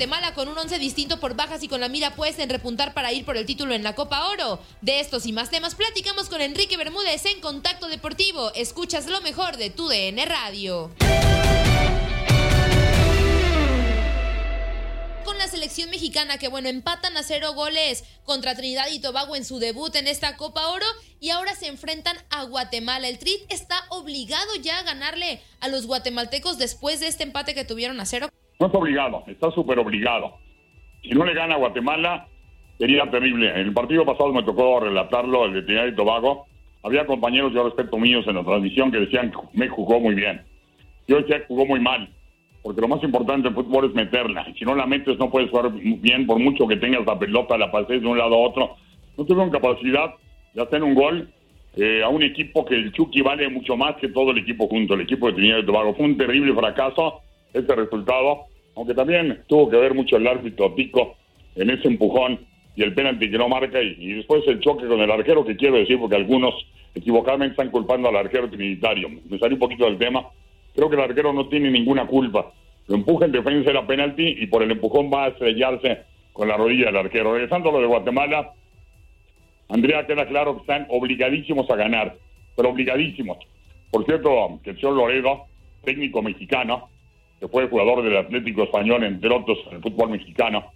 Guatemala con un once distinto por bajas y con la mira puesta en repuntar para ir por el título en la Copa Oro. De estos y más temas platicamos con Enrique Bermúdez en Contacto Deportivo. Escuchas lo mejor de tu DN Radio. Con la selección mexicana que bueno, empatan a cero goles contra Trinidad y Tobago en su debut en esta Copa Oro y ahora se enfrentan a Guatemala. El Tri está obligado ya a ganarle a los guatemaltecos después de este empate que tuvieron a cero. No está obligado, está súper obligado. Si no le gana a Guatemala, sería terrible. En el partido pasado me tocó relatarlo, el de Trinidad y Tobago. Había compañeros, yo respeto míos en la transmisión, que decían que me jugó muy bien. Yo decía que jugó muy mal, porque lo más importante en fútbol es meterla. Si no la metes, no puedes jugar bien, por mucho que tengas la pelota, la pases de un lado a otro. No tuvieron capacidad de hacer un gol eh, a un equipo que el Chucky vale mucho más que todo el equipo junto, el equipo de Trinidad y Tobago. Fue un terrible fracaso ese resultado, aunque también tuvo que ver mucho el árbitro Pico en ese empujón y el penalti que no marca y, y después el choque con el arquero que quiero decir porque algunos equivocadamente están culpando al arquero trinitario. Me salí un poquito del tema. Creo que el arquero no tiene ninguna culpa. Lo empuja en defensa era penalti y por el empujón va a estrellarse con la rodilla del arquero. Regresando a lo de Guatemala, Andrea, queda claro que están obligadísimos a ganar, pero obligadísimos. Por cierto, que el señor Loredo, técnico mexicano, que fue jugador del Atlético Español, entre otros, en el fútbol mexicano,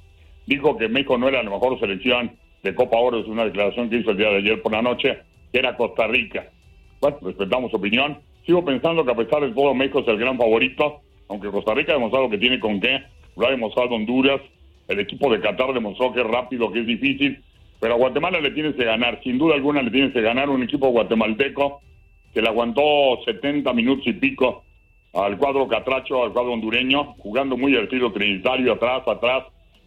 dijo que México no era la mejor selección de Copa Oro, es una declaración que hizo el día de ayer por la noche, que era Costa Rica. Bueno, respetamos su opinión. Sigo pensando que a pesar de todo, México es el gran favorito, aunque Costa Rica ha demostrado que tiene con qué, lo ha demostrado Honduras, el equipo de Qatar demostró que es rápido, que es difícil, pero a Guatemala le tienes que ganar, sin duda alguna le tienes que ganar un equipo guatemalteco que le aguantó 70 minutos y pico al cuadro catracho, al cuadro hondureño, jugando muy estilo trinitario, atrás, atrás,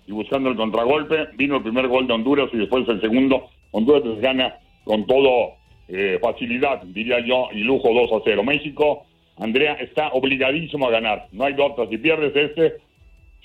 y buscando el contragolpe. Vino el primer gol de Honduras y después el segundo. Honduras gana con todo eh, facilidad, diría yo, y lujo 2 a 0. México, Andrea, está obligadísimo a ganar. No hay otra. Si pierdes este,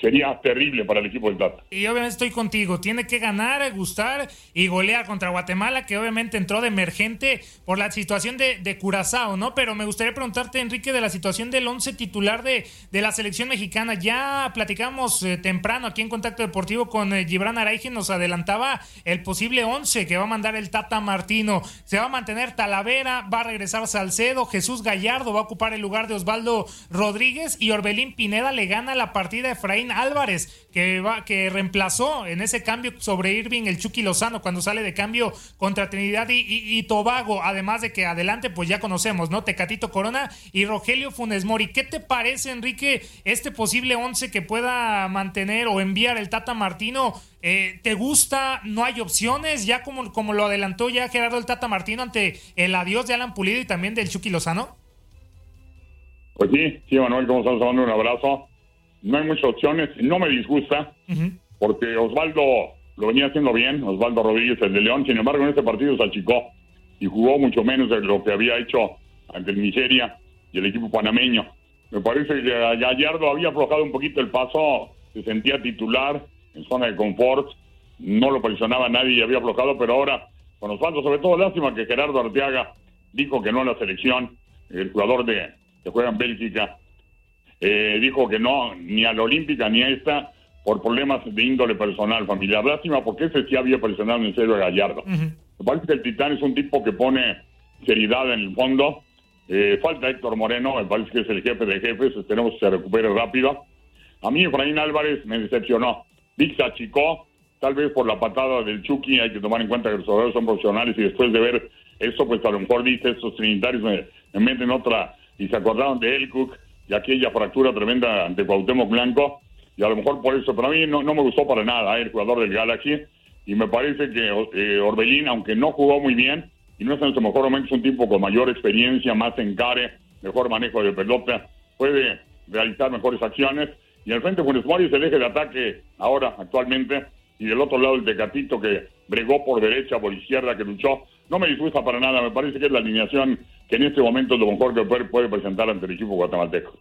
sería terrible para el equipo del Tata. Y obviamente estoy contigo, tiene que ganar, gustar y golear contra Guatemala, que obviamente entró de emergente por la situación de, Curazao, ¿no? Pero me gustaría preguntarte, Enrique, de la situación del once titular de, de la selección mexicana. Ya platicamos eh, temprano aquí en Contacto Deportivo con eh, Gibran Araige, nos adelantaba el posible once que va a mandar el Tata Martino. Se va a mantener Talavera, va a regresar Salcedo, Jesús Gallardo va a ocupar el lugar de Osvaldo Rodríguez y Orbelín Pineda le gana la partida a Efraín Álvarez, que, va, que reemplazó en ese cambio sobre Irving el Chucky Lozano cuando sale de cambio contra Trinidad y, Tobago, además de que adelante pues ya conocemos, ¿no? Tecatito Corona y Rogelio Funes Mori. ¿Qué te parece, Enrique, este posible once que pueda mantener o enviar el Tata Martino? Eh, ¿Te gusta? ¿No hay opciones? Ya como, como lo adelantó ya Gerardo el Tata Martino ante el adiós de Alan Pulido y también del Chucky Lozano. Pues sí, sí, Manuel, estamos dando un abrazo. No hay muchas opciones, no me disgusta, porque Osvaldo lo venía haciendo bien, Osvaldo Rodríguez, el de León, sin embargo en este partido se achicó y jugó mucho menos de lo que había hecho ante el Nigeria y el equipo panameño. Me parece que Gallardo había aflojado un poquito el paso, se sentía titular en zona de confort, no lo presionaba nadie y había aflojado, pero ahora con Osvaldo, sobre todo lástima que Gerardo Arteaga dijo que no en la selección, el jugador de que juega en Bélgica, eh, dijo que no, ni a la Olímpica ni a esta, por problemas de índole personal, familiar. Lástima, porque ese sí había presionado en serio a Gallardo. Me parece que el Titán es un tipo que pone seriedad en el fondo. Eh, falta Héctor Moreno, me parece que es el jefe de jefes, esperemos que se recupere rápido. A mí Efraín Álvarez me decepcionó. Vic se achicó, tal vez por la patada del Chucky, hay que tomar en cuenta que los jugadores son profesionales y después de ver eso, pues a lo mejor dice, estos trinitarios me, me meten otra y se acordaron de Elcook aquella fractura tremenda ante Cuauhtémoc Blanco y a lo mejor por eso, pero a mí no, no me gustó para nada eh, el jugador del Galaxy y me parece que eh, Orbelín, aunque no jugó muy bien y no es en su mejor momento, es un tipo con mayor experiencia, más encare, mejor manejo de pelota, puede realizar mejores acciones y al frente Funes Mori es el eje de ataque ahora, actualmente, y del otro lado el Tecatito que bregó por derecha, por izquierda, que luchó. No me disgusta para nada, me parece que es la alineación que en este momento lo mejor que puede presentar ante el equipo guatemalteco.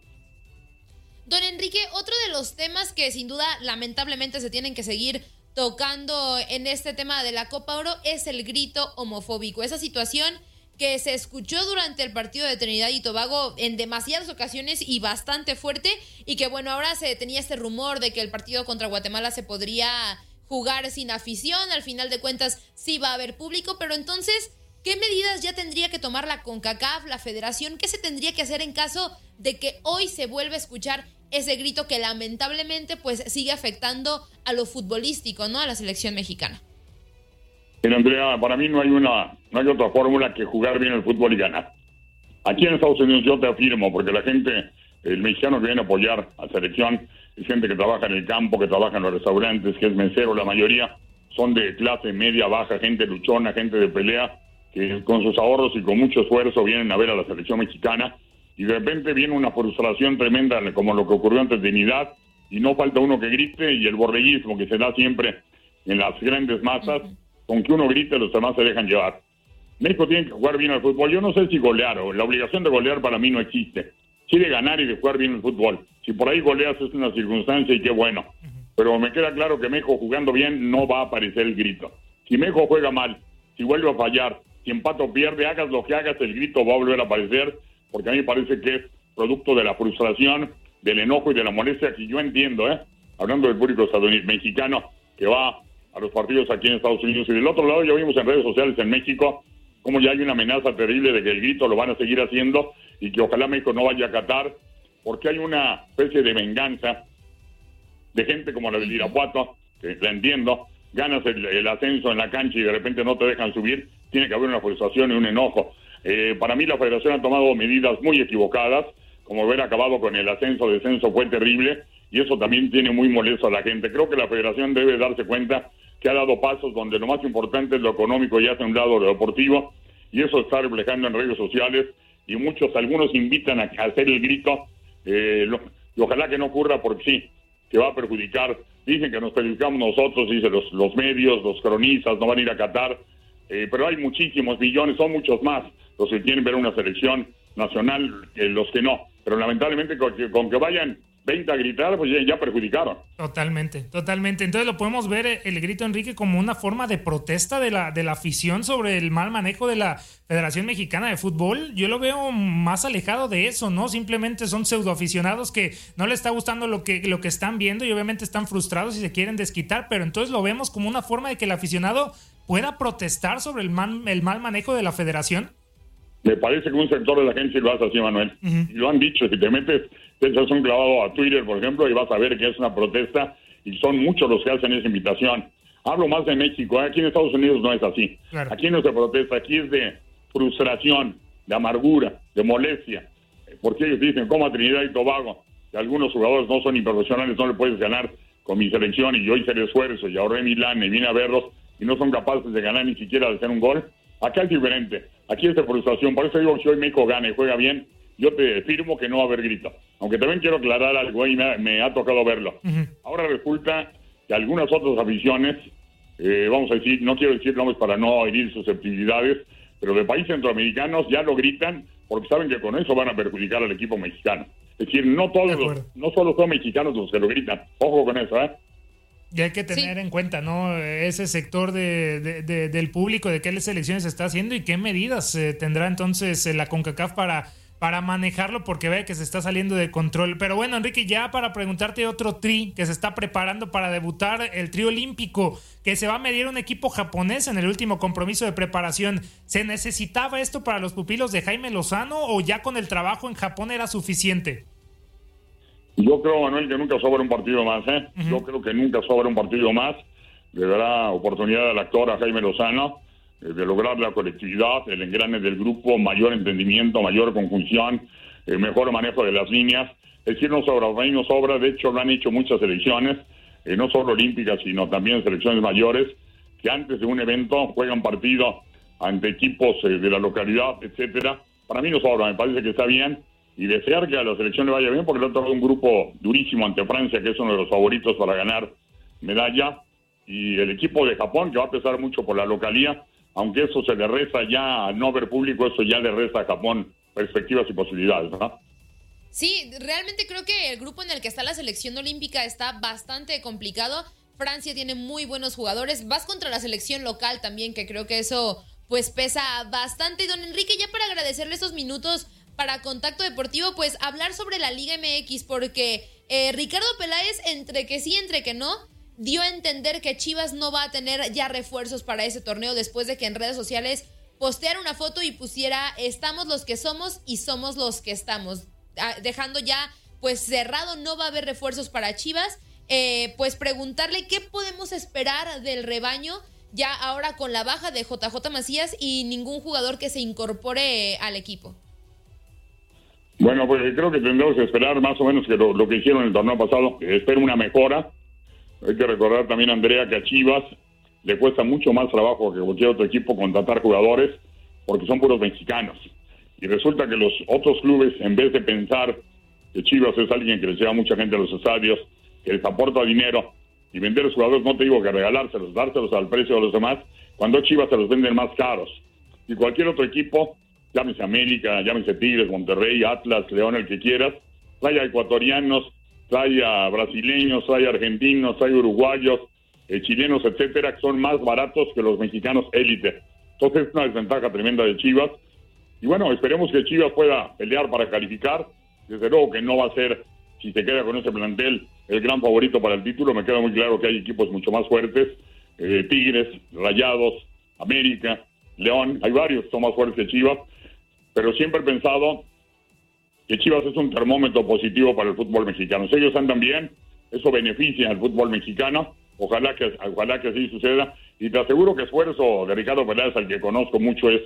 Don Enrique, otro de los temas que sin duda lamentablemente se tienen que seguir tocando en este tema de la Copa Oro es el grito homofóbico. Esa situación que se escuchó durante el partido de Trinidad y Tobago en demasiadas ocasiones y bastante fuerte y que bueno, ahora se tenía este rumor de que el partido contra Guatemala se podría jugar sin afición, al final de cuentas sí va a haber público, pero entonces ¿Qué medidas ya tendría que tomar la CONCACAF, la federación? ¿Qué se tendría que hacer en caso de que hoy se vuelva a escuchar ese grito que lamentablemente pues sigue afectando a lo futbolístico, ¿no? A la selección mexicana. Pero Andrea, para mí no hay una, no hay otra fórmula que jugar bien el fútbol y ganar. Aquí en Estados Unidos yo te afirmo, porque la gente, el mexicano que viene a apoyar a la selección, es gente que trabaja en el campo, que trabaja en los restaurantes, que es mesero, la mayoría son de clase media, baja, gente luchona, gente de pelea, que con sus ahorros y con mucho esfuerzo vienen a ver a la selección mexicana y de repente viene una frustración tremenda como lo que ocurrió ante Trinidad y no falta uno que grite y el borreguismo que se da siempre en las grandes masas, con que uno grite los demás se dejan llevar. México tiene que jugar bien al fútbol. Yo no sé si golear o la obligación de golear para mí no existe. Quiere ganar y de jugar bien el fútbol. Si por ahí goleas es una circunstancia y qué bueno. Pero me queda claro que México jugando bien no va a aparecer el grito. Si México juega mal, si vuelve a fallar, si empato pierde, hagas lo que hagas, el grito va a volver a aparecer, porque a mí me parece que es producto de la frustración, del enojo y de la molestia que yo entiendo, ¿eh? hablando del público mexicano que va a los partidos aquí en Estados Unidos. Y del otro lado ya vimos en redes sociales en México como ya hay una amenaza terrible de que el grito lo van a seguir haciendo y que ojalá México no vaya a acatar, porque hay una especie de venganza de gente como la del Irapuato, que la entiendo, ganas el, ascenso en la cancha y de repente no te dejan subir, tiene que haber una frustración y un enojo. Eh, para mí la federación ha tomado medidas muy equivocadas, como haber acabado con el ascenso, descenso fue terrible y eso también tiene muy molesto a la gente. Creo que la federación debe darse cuenta que ha dado pasos donde lo más importante es lo económico y hace un lado lo deportivo y eso está reflejando en redes sociales y muchos, algunos invitan a, hacer el grito eh, y ojalá que no ocurra porque sí, que va a perjudicar. Dicen que nos perjudicamos nosotros, dicen los, los medios, los cronistas, no van a ir a Qatar, eh, pero hay muchísimos millones, son muchos más los que quieren ver una selección nacional que los que no. Pero lamentablemente con que, con que vayan 20 a gritar, pues ya, perjudicaron. Totalmente, totalmente. Entonces lo podemos ver eh, el grito Enrique como una forma de protesta de la, de la afición sobre el mal manejo de la Federación Mexicana de Fútbol. Yo lo veo más alejado de eso, ¿no? Simplemente son pseudoaficionados que no les está gustando lo que, lo que están viendo y obviamente están frustrados y se quieren desquitar, pero entonces lo vemos como una forma de que el aficionado pueda protestar sobre el mal, el mal manejo de la federación. Me parece que un sector de la gente lo hace así, Manuel. Y lo han dicho, si te metes, te echas un clavado a Twitter, por ejemplo, y vas a ver que es una protesta y son muchos los que hacen esa invitación. Hablo más de México, ¿eh? aquí en Estados Unidos no es así. Aquí no se protesta, aquí es de frustración, de amargura, de molestia. Porque ellos dicen, como a Trinidad y Tobago, que algunos jugadores no son profesionales, no le puedes ganar con mi selección y yo hice el esfuerzo y ahorré Milán y vine a verlos y no son capaces de ganar ni siquiera de hacer un gol. Acá es diferente, aquí es de frustración, por eso digo si hoy México gana y juega bien, yo te firmo que no va a haber grito. Aunque también quiero aclarar algo y me, ha tocado verlo. Ahora resulta que algunas otras aficiones, eh, vamos a decir, no quiero decir nombres para no herir susceptibilidades, pero de países centroamericanos ya lo gritan porque saben que con eso van a perjudicar al equipo mexicano. Es decir, no todos, no solo son mexicanos los que lo gritan. Ojo con eso, ¿eh? Y hay que tener en cuenta, ¿no? Ese sector de, del público, de qué selecciones está haciendo y qué medidas eh, tendrá entonces eh, la CONCACAF para para manejarlo porque ve que se está saliendo de control. Pero bueno, Enrique, ya para preguntarte otro tri que se está preparando para debutar el trío olímpico, que se va a medir un equipo japonés en el último compromiso de preparación. ¿Se necesitaba esto para los pupilos de Jaime Lozano o ya con el trabajo en Japón era suficiente? Yo creo, Manuel, que nunca sobra un partido más. ¿eh? Yo creo que nunca sobra un partido más. Le dará oportunidad al actor a Jaime Lozano eh, de lograr la colectividad, el engrane del grupo, mayor entendimiento, mayor conjunción, eh, mejor manejo de las líneas. Es decir, no sobra, no sobra, de hecho lo han hecho muchas selecciones, eh, no solo olímpicas, sino también selecciones mayores, que antes de un evento juegan partido ante equipos de la localidad, etcétera. Para mí no sobra, me parece que está bien y desear que a la selección le vaya bien, porque le ha un grupo durísimo ante Francia, que es uno de los favoritos para ganar medalla, y el equipo de Japón, que va a pesar mucho por la localía, aunque eso se le resta ya al no ver público, eso ya le resta a Japón perspectivas y posibilidades, ¿verdad? Sí, realmente creo que el grupo en el que está la selección olímpica está bastante complicado. Francia tiene muy buenos jugadores. Vas contra la selección local también, que creo que eso pues pesa bastante. Y don Enrique, ya para agradecerle esos minutos para Contacto Deportivo, pues hablar sobre la Liga MX, porque eh, Ricardo Peláez, entre que sí, entre que no, dio a entender que Chivas no va a tener ya refuerzos para ese torneo después de que en redes sociales posteara una foto y pusiera estamos los que somos y somos los que estamos, ah, dejando ya pues cerrado, no va a haber refuerzos para Chivas. Eh, pues preguntarle qué podemos esperar del rebaño ya ahora con la baja de JJ Macías y ningún jugador que se incorpore al equipo. Bueno, pues creo que tendremos que esperar más o menos que lo, que hicieron el torneo pasado. Espero una mejora hay que recordar también, Andrea, que a Chivas le cuesta mucho más trabajo que cualquier otro equipo contratar jugadores porque son puros mexicanos. Y resulta que los otros clubes, en vez de pensar que Chivas es alguien que les lleva mucha gente a los estadios, que les aporta dinero y vender los jugadores, no te digo que regalárselos, dárselos al precio de los demás, cuando Chivas se los venden más caros. Y cualquier otro equipo, llámese América, llámese Tigres, Monterrey, Atlas, León, el que quieras, vaya ecuatorianos hay brasileños, hay argentinos, hay uruguayos, eh, chilenos, etcétera, que son más baratos que los mexicanos élite. Entonces es una desventaja tremenda de Chivas. Y bueno, esperemos que Chivas pueda pelear para calificar. Desde luego que no va a ser, si se queda con ese plantel, el gran favorito para el título. Me queda muy claro que hay equipos mucho más fuertes. Eh, Tigres, Rayados, América, León, hay varios que son más fuertes que Chivas. Pero siempre he pensado que Chivas es un termómetro positivo para el fútbol mexicano. Si ellos andan bien, eso beneficia al fútbol mexicano. Ojalá que, ojalá que así suceda. Y te aseguro que esfuerzo de Ricardo Pérez, al que conozco mucho, es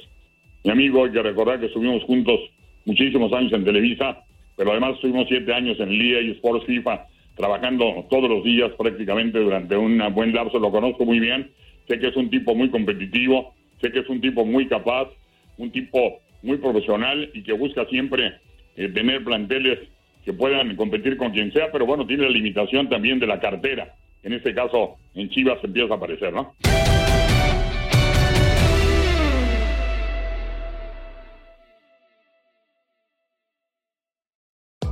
mi amigo. Hay que recordar que estuvimos juntos muchísimos años en Televisa, pero además estuvimos siete años en Liga y Sports FIFA, trabajando todos los días prácticamente durante un buen lapso. Lo conozco muy bien. Sé que es un tipo muy competitivo, sé que es un tipo muy capaz, un tipo muy profesional y que busca siempre eh, tener planteles que puedan competir con quien sea, pero bueno, tiene la limitación también de la cartera. En este caso, en Chivas empieza a aparecer, ¿no?